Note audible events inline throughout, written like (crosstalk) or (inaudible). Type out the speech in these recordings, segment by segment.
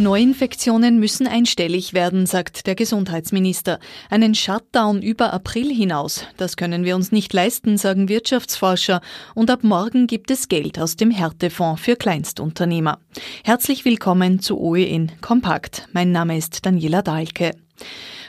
Neuinfektionen müssen einstellig werden, sagt der Gesundheitsminister. Einen Shutdown über April hinaus, das können wir uns nicht leisten, sagen Wirtschaftsforscher. Und ab morgen gibt es Geld aus dem Härtefonds für Kleinstunternehmer. Herzlich willkommen zu OEN Kompakt. Mein Name ist Daniela Dahlke.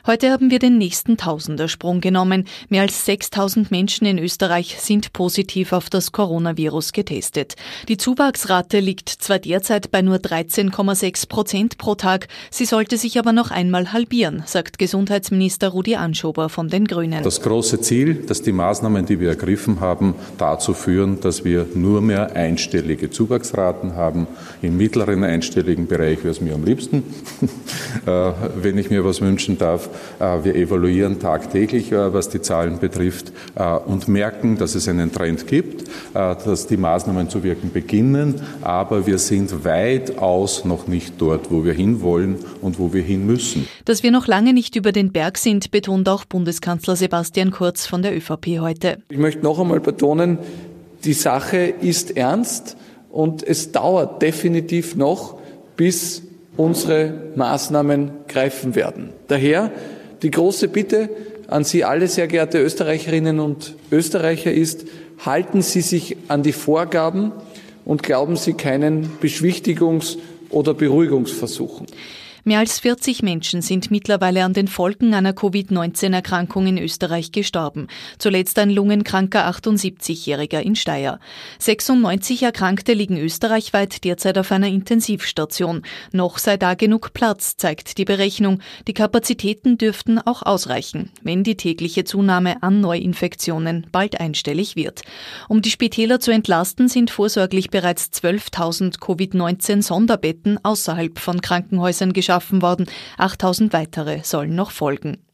Heute haben wir den nächsten Tausendersprung genommen. Mehr als 6000 Menschen in Österreich sind positiv auf das Coronavirus getestet. Die Zuwachsrate liegt zwar derzeit bei nur 13,6 Prozent pro Tag, sie sollte sich aber noch einmal halbieren, sagt Gesundheitsminister Rudi Anschober von den Grünen. Das große Ziel, dass die Maßnahmen, die wir ergriffen haben, dazu führen, dass wir nur mehr einstellige Zuwachsraten haben. Im mittleren einstelligen Bereich wäre es mir am liebsten, (laughs) äh, wenn ich mir was wünschen darf. Äh, wir evaluieren tagtäglich, äh, was die Zahlen betrifft äh, und merken, dass es einen Trend gibt, dass die Maßnahmen zu wirken beginnen. Aber wir sind weitaus noch nicht dort, wo wir hinwollen und wo wir hin müssen. Dass wir noch lange nicht über den Berg sind, betont auch Bundeskanzler Sebastian Kurz von der ÖVP heute. Ich möchte noch einmal betonen, die Sache ist ernst und es dauert definitiv noch, bis unsere Maßnahmen greifen werden. Daher die große Bitte an Sie alle, sehr geehrte Österreicherinnen und Österreicher, ist, halten Sie sich an die Vorgaben und glauben Sie keinen Beschwichtigungs- oder Beruhigungsversuchen. Mehr als 40 Menschen sind mittlerweile an den Folgen einer Covid-19-Erkrankung in Österreich gestorben. Zuletzt ein lungenkranker 78-Jähriger in Steyr. 96 Erkrankte liegen österreichweit derzeit auf einer Intensivstation. Noch sei da genug Platz, zeigt die Berechnung. Die Kapazitäten dürften auch ausreichen, wenn die tägliche Zunahme an Neuinfektionen bald einstellig wird. Um die Spitäler zu entlasten, sind vorsorglich bereits 12.000 Covid-19-Sonderbetten außerhalb von Krankenhäusern geschaffen geschaffen worden. 8000 weitere sollen noch folgen.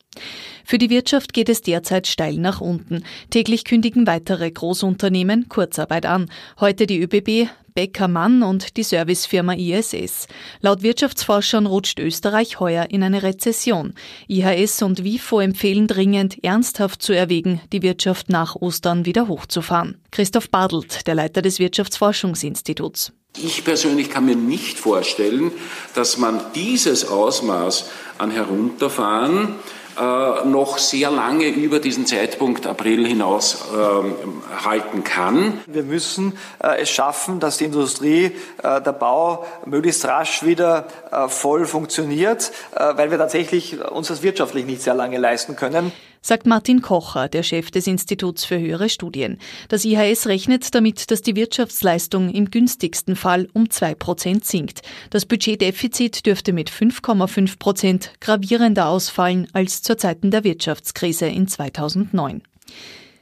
Für die Wirtschaft geht es derzeit steil nach unten. Täglich kündigen weitere Großunternehmen Kurzarbeit an. Heute die ÖBB, Becker Mann und die Servicefirma ISS. Laut Wirtschaftsforschern rutscht Österreich heuer in eine Rezession. IHS und WIFO empfehlen dringend, ernsthaft zu erwägen, die Wirtschaft nach Ostern wieder hochzufahren. Christoph Badelt, der Leiter des Wirtschaftsforschungsinstituts. Ich persönlich kann mir nicht vorstellen, dass man dieses Ausmaß an Herunterfahren noch sehr lange über diesen Zeitpunkt April hinaus äh, halten kann. Wir müssen äh, es schaffen, dass die Industrie, äh, der Bau möglichst rasch wieder äh, voll funktioniert, äh, weil wir tatsächlich uns das wirtschaftlich nicht sehr lange leisten können sagt Martin Kocher, der Chef des Instituts für höhere Studien. Das IHS rechnet damit, dass die Wirtschaftsleistung im günstigsten Fall um zwei Prozent sinkt. Das Budgetdefizit dürfte mit 5,5 Prozent gravierender ausfallen als zur Zeiten der Wirtschaftskrise in 2009.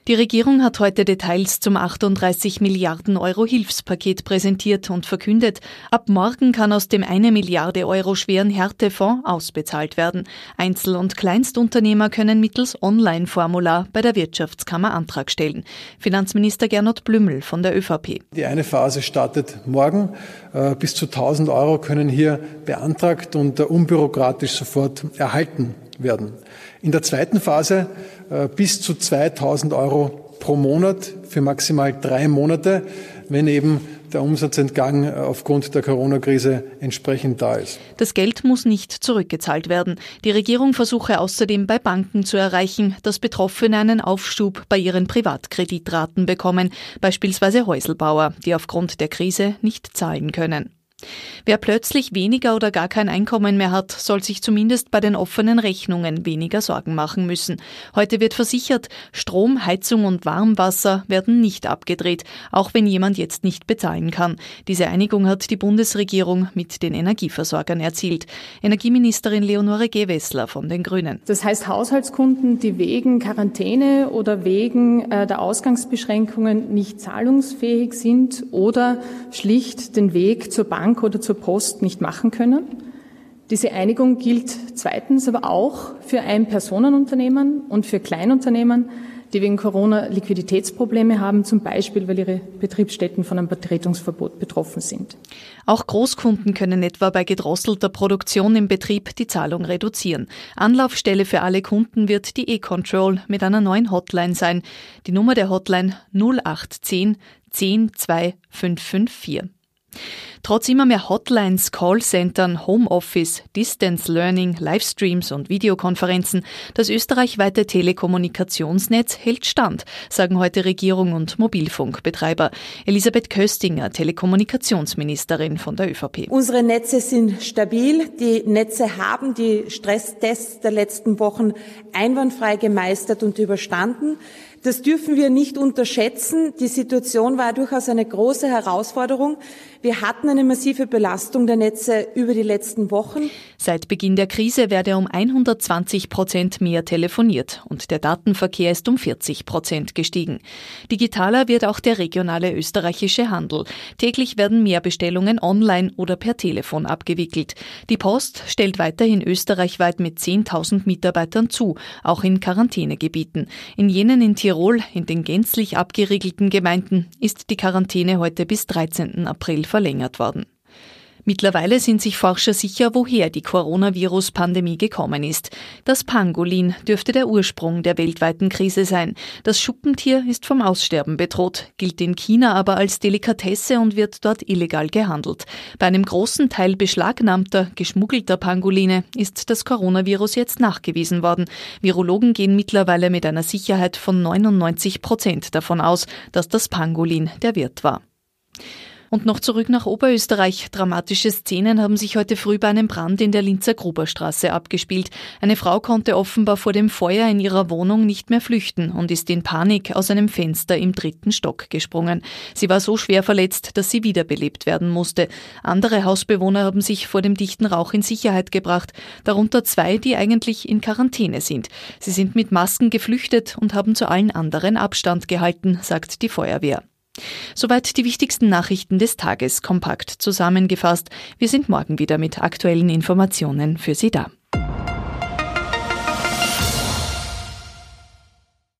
Die Regierung hat heute Details zum 38 Milliarden Euro Hilfspaket präsentiert und verkündet, ab morgen kann aus dem eine Milliarde Euro schweren Härtefonds ausbezahlt werden. Einzel- und Kleinstunternehmer können mittels Online-Formular bei der Wirtschaftskammer Antrag stellen. Finanzminister Gernot Blümel von der ÖVP. Die eine Phase startet morgen. Äh, bis zu 1000 Euro können hier beantragt und äh, unbürokratisch sofort erhalten werden. In der zweiten Phase äh, bis zu 2000 Euro pro Monat für maximal drei Monate, wenn eben der Umsatzentgang äh, aufgrund der Corona-Krise entsprechend da ist. Das Geld muss nicht zurückgezahlt werden. Die Regierung versuche außerdem bei Banken zu erreichen, dass Betroffene einen Aufschub bei ihren Privatkreditraten bekommen, beispielsweise Häuselbauer, die aufgrund der Krise nicht zahlen können. Wer plötzlich weniger oder gar kein Einkommen mehr hat, soll sich zumindest bei den offenen Rechnungen weniger Sorgen machen müssen. Heute wird versichert, Strom, Heizung und Warmwasser werden nicht abgedreht, auch wenn jemand jetzt nicht bezahlen kann. Diese Einigung hat die Bundesregierung mit den Energieversorgern erzielt. Energieministerin Leonore Gewessler von den Grünen. Das heißt, Haushaltskunden, die wegen Quarantäne oder wegen äh, der Ausgangsbeschränkungen nicht zahlungsfähig sind oder schlicht den Weg zur Bank Bank oder zur Post nicht machen können. Diese Einigung gilt zweitens aber auch für Ein-Personen-Unternehmen und für Kleinunternehmen, die wegen Corona Liquiditätsprobleme haben, zum Beispiel weil ihre Betriebsstätten von einem Betretungsverbot betroffen sind. Auch Großkunden können etwa bei gedrosselter Produktion im Betrieb die Zahlung reduzieren. Anlaufstelle für alle Kunden wird die E-Control mit einer neuen Hotline sein. Die Nummer der Hotline 0810 10 2554. Trotz immer mehr Hotlines, Callcentern, Homeoffice, Distance Learning, Livestreams und Videokonferenzen, das österreichweite Telekommunikationsnetz hält stand, sagen heute Regierung und Mobilfunkbetreiber. Elisabeth Köstinger, Telekommunikationsministerin von der ÖVP. Unsere Netze sind stabil. Die Netze haben die Stresstests der letzten Wochen einwandfrei gemeistert und überstanden. Das dürfen wir nicht unterschätzen. Die Situation war durchaus eine große Herausforderung. Wir hatten eine massive Belastung der Netze über die letzten Wochen. Seit Beginn der Krise werde um 120 Prozent mehr telefoniert und der Datenverkehr ist um 40 Prozent gestiegen. Digitaler wird auch der regionale österreichische Handel. Täglich werden mehr Bestellungen online oder per Telefon abgewickelt. Die Post stellt weiterhin österreichweit mit 10.000 Mitarbeitern zu, auch in Quarantänegebieten. In jenen in Tirol Tirol, in den gänzlich abgeriegelten Gemeinden, ist die Quarantäne heute bis 13. April verlängert worden. Mittlerweile sind sich Forscher sicher, woher die Coronavirus-Pandemie gekommen ist. Das Pangolin dürfte der Ursprung der weltweiten Krise sein. Das Schuppentier ist vom Aussterben bedroht, gilt in China aber als Delikatesse und wird dort illegal gehandelt. Bei einem großen Teil beschlagnahmter, geschmuggelter Pangoline ist das Coronavirus jetzt nachgewiesen worden. Virologen gehen mittlerweile mit einer Sicherheit von 99 Prozent davon aus, dass das Pangolin der Wirt war. Und noch zurück nach Oberösterreich. Dramatische Szenen haben sich heute früh bei einem Brand in der Linzer Gruberstraße abgespielt. Eine Frau konnte offenbar vor dem Feuer in ihrer Wohnung nicht mehr flüchten und ist in Panik aus einem Fenster im dritten Stock gesprungen. Sie war so schwer verletzt, dass sie wiederbelebt werden musste. Andere Hausbewohner haben sich vor dem dichten Rauch in Sicherheit gebracht, darunter zwei, die eigentlich in Quarantäne sind. Sie sind mit Masken geflüchtet und haben zu allen anderen Abstand gehalten, sagt die Feuerwehr. Soweit die wichtigsten Nachrichten des Tages kompakt zusammengefasst. Wir sind morgen wieder mit aktuellen Informationen für Sie da.